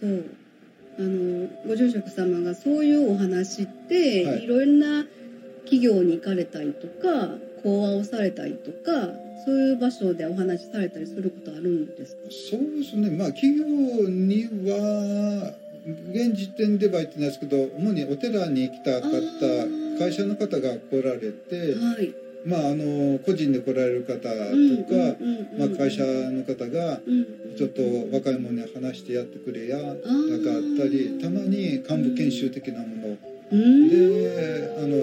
そう。あのご住職様がそういうお話って、はい。い、ろんな企業に行かれたりとか講話をされたりとかそういう場所でお話しされたりすることあるんですか？そうですね、まあ、企業には現時点では言ってないですけど主にお寺に来た方会社の方が来られて、はいまあ、あの個人で来られる方とか、まあ、会社の方がうんちょっと若い者に話してやってくれやなんかあーったりたまに幹部研修的なもの。うん。であの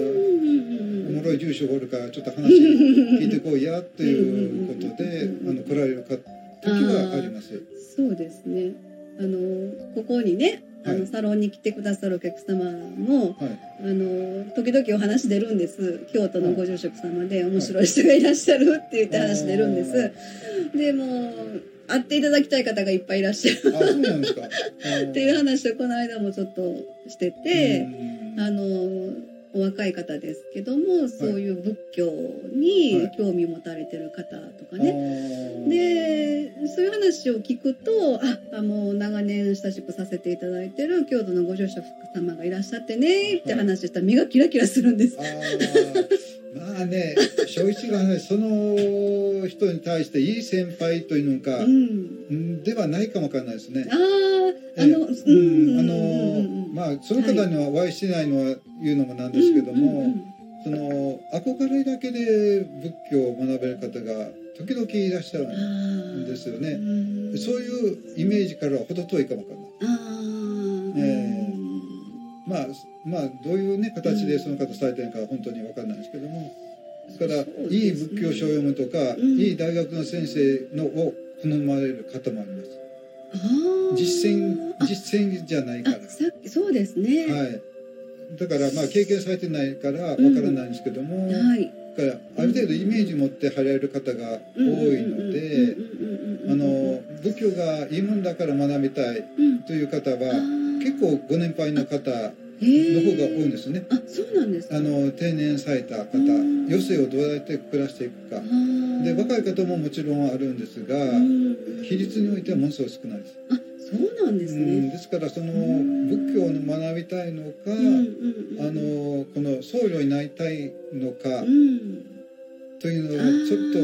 おもろい住所がおるからちょっと話聞いてこいやっていうことでうんあの来られるか時はあります。そうですね。あのここにねあの、はい。サロンに来てくださるお客様もはい。あの時々お話出るんです。京都のご住職様で面白い人がいらっしゃるって言って話出るんです、でもう会っていただきたい方がいっぱいいらっしゃる。っていう話をこの間もちょっとしてて、あのお若い方ですけどもそういう仏教に興味を持たれてる方とかね、ねでそういう話を聞くとああもう長年親しくさせていただいてる京都のご住職様がいらっしゃってねって話したら目がキラキラするんです。まあね正一がねその人に対していい先輩というのか、うん、うんではないかもわからないですね。あああの、あのまあその方にはお会いしてないのは言うのもなんですけども、その憧れだけで仏教を学べる方が時々いらっしゃるうんんですよね。うん。そういうイメージからは程遠いかもわからない。あー。ええ。まあまあどういうね形でその方されてるのかは本当にわかんないですけども。だから、そうですねいい仏教書を読むとか、うん。いい大学の先生のを好まれる方もあります。実践あ。実践じゃないから。そうですね。はい。だからまあ経験されてないからわからないんですけども、はい。だからある程度イメージ持って入られる方が多いので、あの仏教がいいもんだから学びたいうんという方は結結構ご年配の方のの方が多いんですね。あそうなんですかあの定年された方、うん。余生をどうやって暮らしていくか。で若い方ももちろんあるんですが、比率においてはものすごい少ないです。あそうなんですうん、ねですからそのん。仏教の学びたいのか、あのこの僧侶になりたいのかうん。というのはちょっと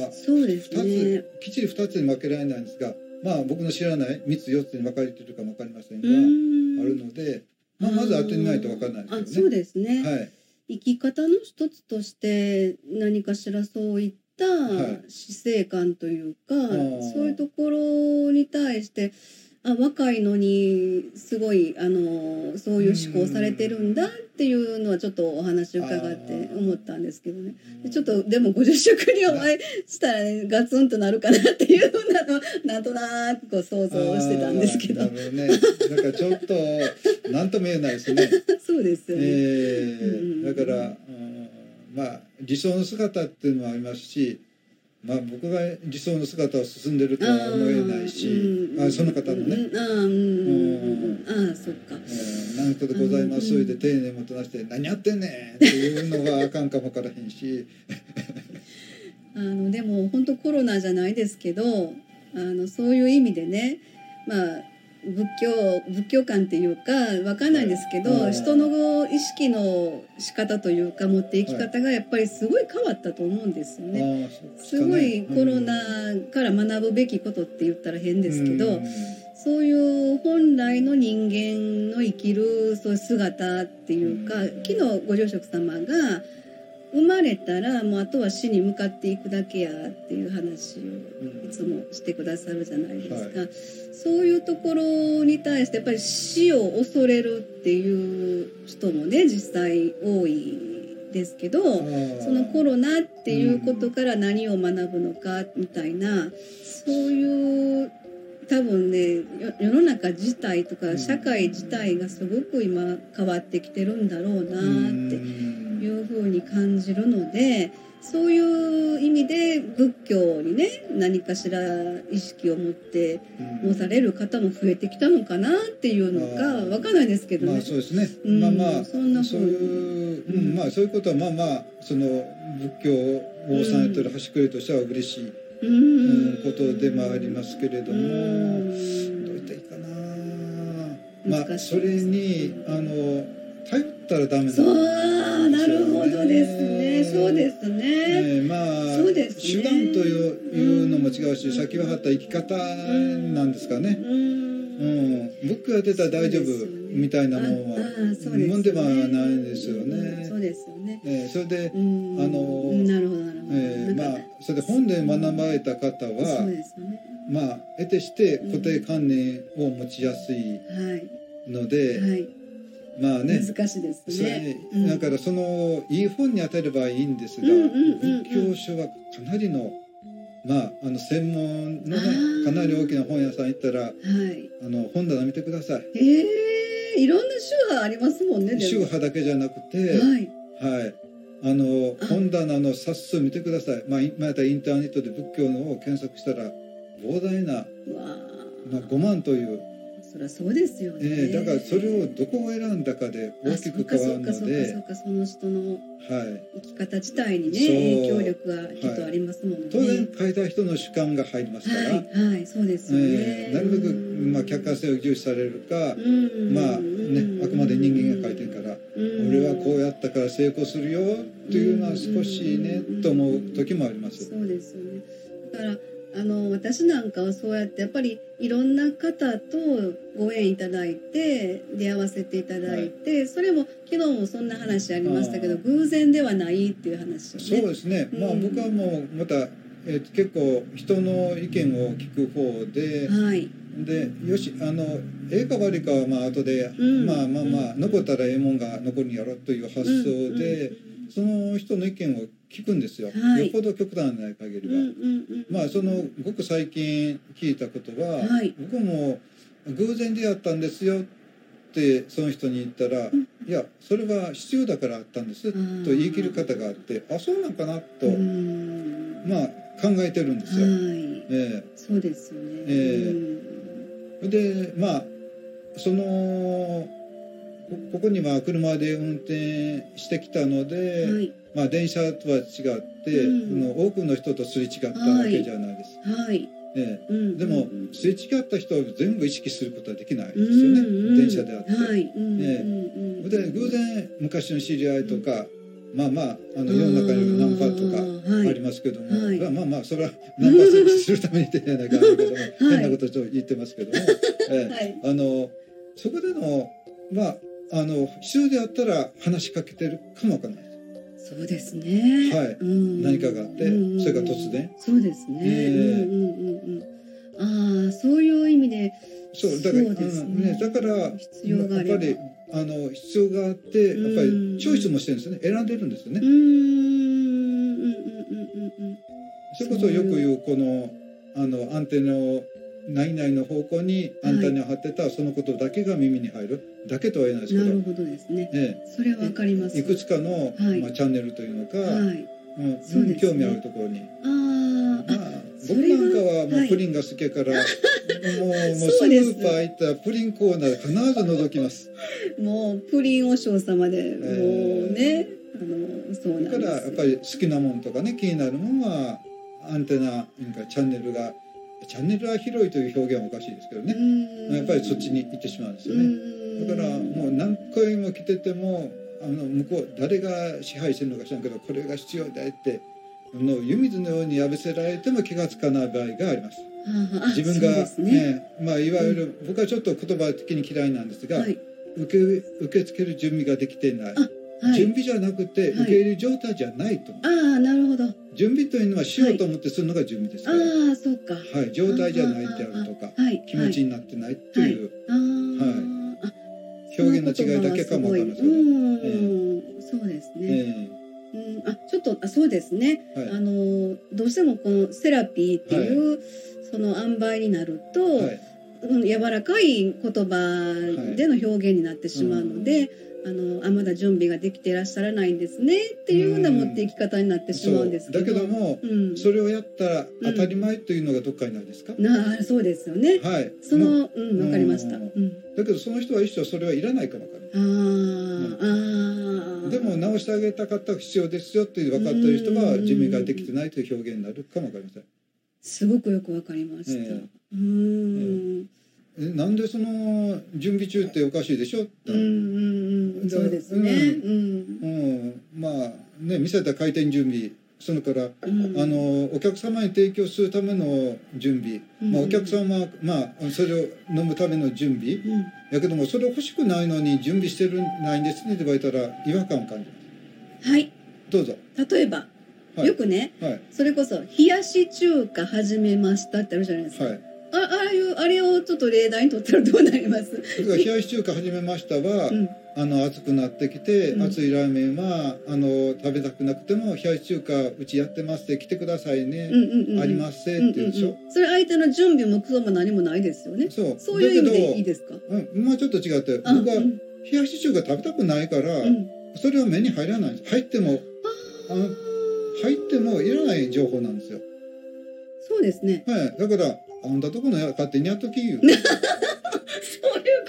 まあそうです二ねつきっちり2つに分けられないんですがまあ僕の知らない3つ4つに分かれているかも分かりませんが、うん。あるので、まあ、まず会ってみないと分からないあですよね。そうですね、はい。生き方の一つとして何かしらそういったはい。死生観というか、ー。そういうところに対してあ若いのにすごいあのそういう思考されてるんだっていうのはちょっとお話伺って思ったんですけどねでちょっとでもご住職にお会いしたら、ね、ガツンとなるかなっていうふうなのなんとなくこう想像してたんですけどなるね。なんかちょっと何とも言えないですね。そうですよね。えうんー、だから、うんまあ理想の姿っていうのもありますし、まあ僕が理想の姿を進んでるとは思えないし、うん。あその方のね、うん、あーうん。ああそっか。えーなんとでございます、それで丁寧にもとなして何やってんねんっていうのがあかんかもわからへんし、あのでも本当コロナじゃないですけどあのそういう意味でねまあ仏教仏教観っていうかわかんないんですけど、はい。人の意識の仕方というか持っていき方がやっぱりすごい変わったと思うんですよあね。ーそうですごいコロナから学ぶべきことって言ったら変ですけど、うん。そういう本来の人間の生きるそういう姿っていうか、うん。昨日ご住職様が生まれたらもうあとは死に向かっていくだけやっていう話をいつもしてくださるじゃないですか、そういうところに対してやっぱり死を恐れるっていう人もね実際多いですけど、そのコロナっていうことから何を学ぶのかみたいな、そういう多分ねよ世の中自体とかうん社会自体がすごく今変わってきてるんだろうなっていうふうに感じるのでそういう意味で仏教にね何かしら意識を持ってうん。持たれる方も増えてきたのかなっていうのあかーわかんないですけどね。まあ。そうですね。うんまあまあそんなそういう、うん、まあそういうことはまあまあその仏教をされてる端くれとしては嬉しいううん。んことでもありますけれども、うん。どう言ったらいいかな。まあそれにあの頼ったらダメなんですそうよねなるほどですね。そうですね。ええまあそうですね手段というのも違うし先は張った生き方なんですかね、ううん。ん、僕が出たら大丈夫みたいなもんはああそうですね。もんではないですよね。うんそうですよね。ええそれで、うん。あのうんなるほどなるほど。ええなんかまあそれで本で学ばれた方そうはですよね。まあ得てして固定観念を持ちやすい。ので、はいまあね。難しいですね。うん。だからそのいい本に当たればいいんですが、うん仏教書はかなりのまああの専門のかなり大きな本屋さん行ったらはい。あの本棚見てください。ええいろんな種がありますもんね宗派だけじゃなくて、はい。はい。あのあ。本棚の冊数見てください。まあ今やったらインターネットで仏教のを検索したら膨大な、まあ、5万という、そりゃそうですよね。えーだからそれをどこを選んだかで大きく変わるのあそうかそうかそうで、かそうかその人のはい。生き方自体にねそう影響力がきっとありますもんね、当然書いた人の主観が入りますから、はいはいそうですよね、えーなるべく、まあ、客観性を重視されるか、うん。まあね、あくまで人間が書いてるから、うん。俺はこうやったから成功するよっていうのは少しね、と思う時もあります。そうですよね。だからあの私なんかはそうやってやっぱりいろんな方とご縁いただいて出会わせていただいて、それも昨日もそんな話ありましたけどあ偶然ではないっていう話をね。そうですね、まあうん僕はもうまた、えー結構人の意見を聞く方で、はい。でよしあのええか悪いかはまあ後で、うん。まあまあまあ残ったらええもんが残るんやろという発想で、その人の意見を聞くんですよ、はい。よっぽど極端でない限りは。うんうんうんまあそのごく最近聞いたことは、はい。僕も偶然出会ったんですよってその人に言ったら、ん。いやそれは必要だからあったんですとー言い切る方があってあそうなんかなと、うん。まあ考えてるんですよ。はい。えそうですよね、ええ。でまあそのこここには車で運転してきたので、うんはいまあ、電車とは違って、うん。その多くの人とすれ違ったわけじゃないです。はい、ええ。うん。でもうん。すれ違った人を全部意識することはできないですよね、うん。うん。電車であって。はい、うん。えうん。うん。で偶然昔の知り合いとか、まあまああの世の中にはナンパとかありますけども、はい。まあまあそれはナンパするために言ってんじゃないかなけども、変なことを言ってますけども、ええ。はい。あのそこでのまああの必要であったら話しかけてるかもわかんない。そうですね。はいうん何かがあってうんうんそれが突然。そうですね。ええうんうんうんうん。ああ、そういう意味で。そうだからねうんねだから必要があやっぱりあの必要があってやっぱうんりチョイスもしてるんですよね選んでるんですよねうーん。うんうんうんうんうんそれこそよく言うこのあのアンテナを何々の方向にアンテナを張ってたそのことだけが耳に入るだけとは言えないですけど、なるほどですね。えそれはわかります。え、いくつかの、はいまあ、チャンネルというのか、はい。うん興味あるところに。ああ、僕なんかはもはいうプリンが好きやから、もうもうスーパー行ったらプリンコーナー必ず覗きます。もうプリンお嬢様で、もうえね、あのそうなんですよ。だからやっぱり好きなもんとかね気になるものはアンテナなんかチャンネルがチャンネルは広いという表現はおかしいですけどね、うんやっぱりそっちに行ってしまうんですよね。うんだからもう何回も来ててもあの向こう誰が支配してるのか知らんけどこれが必要だよってあの湯水のように浴びせられても気がつかない場合があります。自分が、ね。ええまあ、いわゆる、僕はちょっと言葉的に嫌いなんですが、はい受け受け付ける準備ができていない。準備じゃなくてはい。受け入れる状態じゃないと、ああなるほど。準備というのはしようと思ってするのが準備ですから、はいああそうか。状態じゃないであるとかはい。気持ちになってないという、ああ、あ表現の違いだけかもわかりませんその言葉はすごい。うん、そうですね。えうん、あちょっとあそうですね。えはい。あのどうしてもこのセラピーっていう、その塩梅になると、はい。うん柔らかい言葉での表現になってしまうので、あのあまだ準備ができていらっしゃらないんですねっていうような持っていき方になってしまうんですけど。そう。だけども、うん、それをやったら当たり前というのがどっかにないですか、なあそうですよね。はい。そのうんわかりました。ううん。ん、だけどその人は一生それはいらないかもわかるあー、あー。でも直してあげたかったら必要ですよって分かっている人は準備ができてないという表現になるかもわかりませんすごくよくわかりました。えうーん。えなんでその準備中っておかしいでしょ？って、うんうんうん。そうですね。うん。うんまあね見せた開店準備それからうんあのお客様に提供するための準備、うんまあ、お客様は、まあ、それを飲むための準備うん。やけどもそれ欲しくないのに準備してるないんですねって言われたら違和感を感じますはい。どうぞ例えば、はいよくね、はいそれこそ冷やし中華始めましたってあるじゃないですか。はいあああいうあれをちょっと例題にとったらどうなります？それから冷やし中華始めましたは、うん。あの熱くなってきて、うん熱いラーメンはあの食べたくなくても冷やし中華うちやってますって来てくださいね、うんうんうん。ありますせうんって言うでしょ、うんうんそれ相手の準備もクソも何もないですよね。そうそういう意味でいいだですか？けど、うん、もうちょっと違ってあ僕はうん冷やし中華食べたくないから、うん。それは目に入らない入ってもあの入ってもいらない情報なんですよそうですね。はいだからあんたとこのや勝手にやっとき言う そういう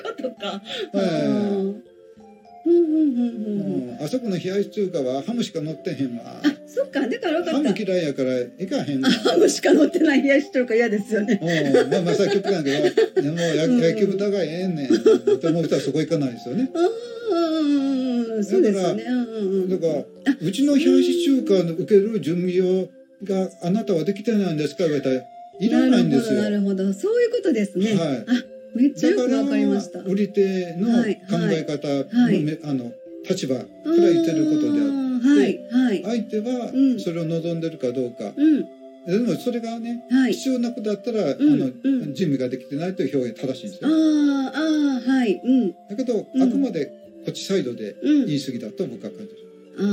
ことか。はいうんうんうんうんうん。うんあそこの冷やし中華はハムしか乗ってへんわあ、そっか。だからハム。嫌いやからいかへんハムしか乗ってない冷やし中華嫌ですよね。うんまあまあさ極端やけどでもやうんうん野球豚がええねんって思う人はそこ行かないですよねうんうんそうですよね。だからうちの冷やし中華の受ける準備をがあなたはできてないんですか言われたらいらないんですよなるほど。そういうことですね。はいあ、めっちゃよくわかりました。売り手の考はいえ方の,、はいあの立場から言ってることでああーはい、はい。相手はうんそれを望んでるかどうか、うん、でもそれがねはい。必要なことだったら、うんあのうん準備ができてないという表現正しいんですあよあ、ああ、はい。うん、だけど、うんあくまでこっちサイドでうん。言い過ぎだと僕は感じあ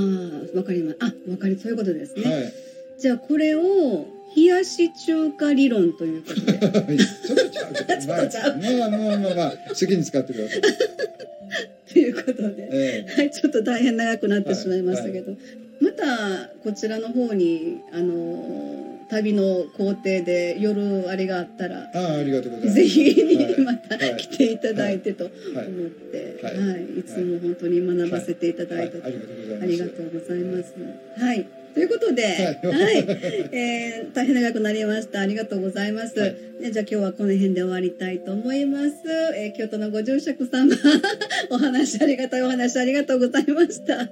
あ、わかります。あ、わかり、そういうことでする、ね。はいじゃあ、これを、冷やし中華理論ということで。ちょっとちゃうけどまあまあまあまあ、まあ、好きに使ってください、ということで。えはい、ちょっと大変長くなってしまいましたけど、またこちらの方にあの旅の工程で夜あれがあったらえああありがとうございます。ぜひはいまたはい。来ていただいてと思はい。って、ははい。いい、いつも本当に学ばせていただいて、はい、ありがとうございます。ありがとうございます。はい。ということで、ははい。い、えー大変長くなりました。ありがとうございます。はい。ねじゃあ今日はこの辺で終わりたいと思います。えー京都のご住職様、お話ありがたいお話ありがとうございました。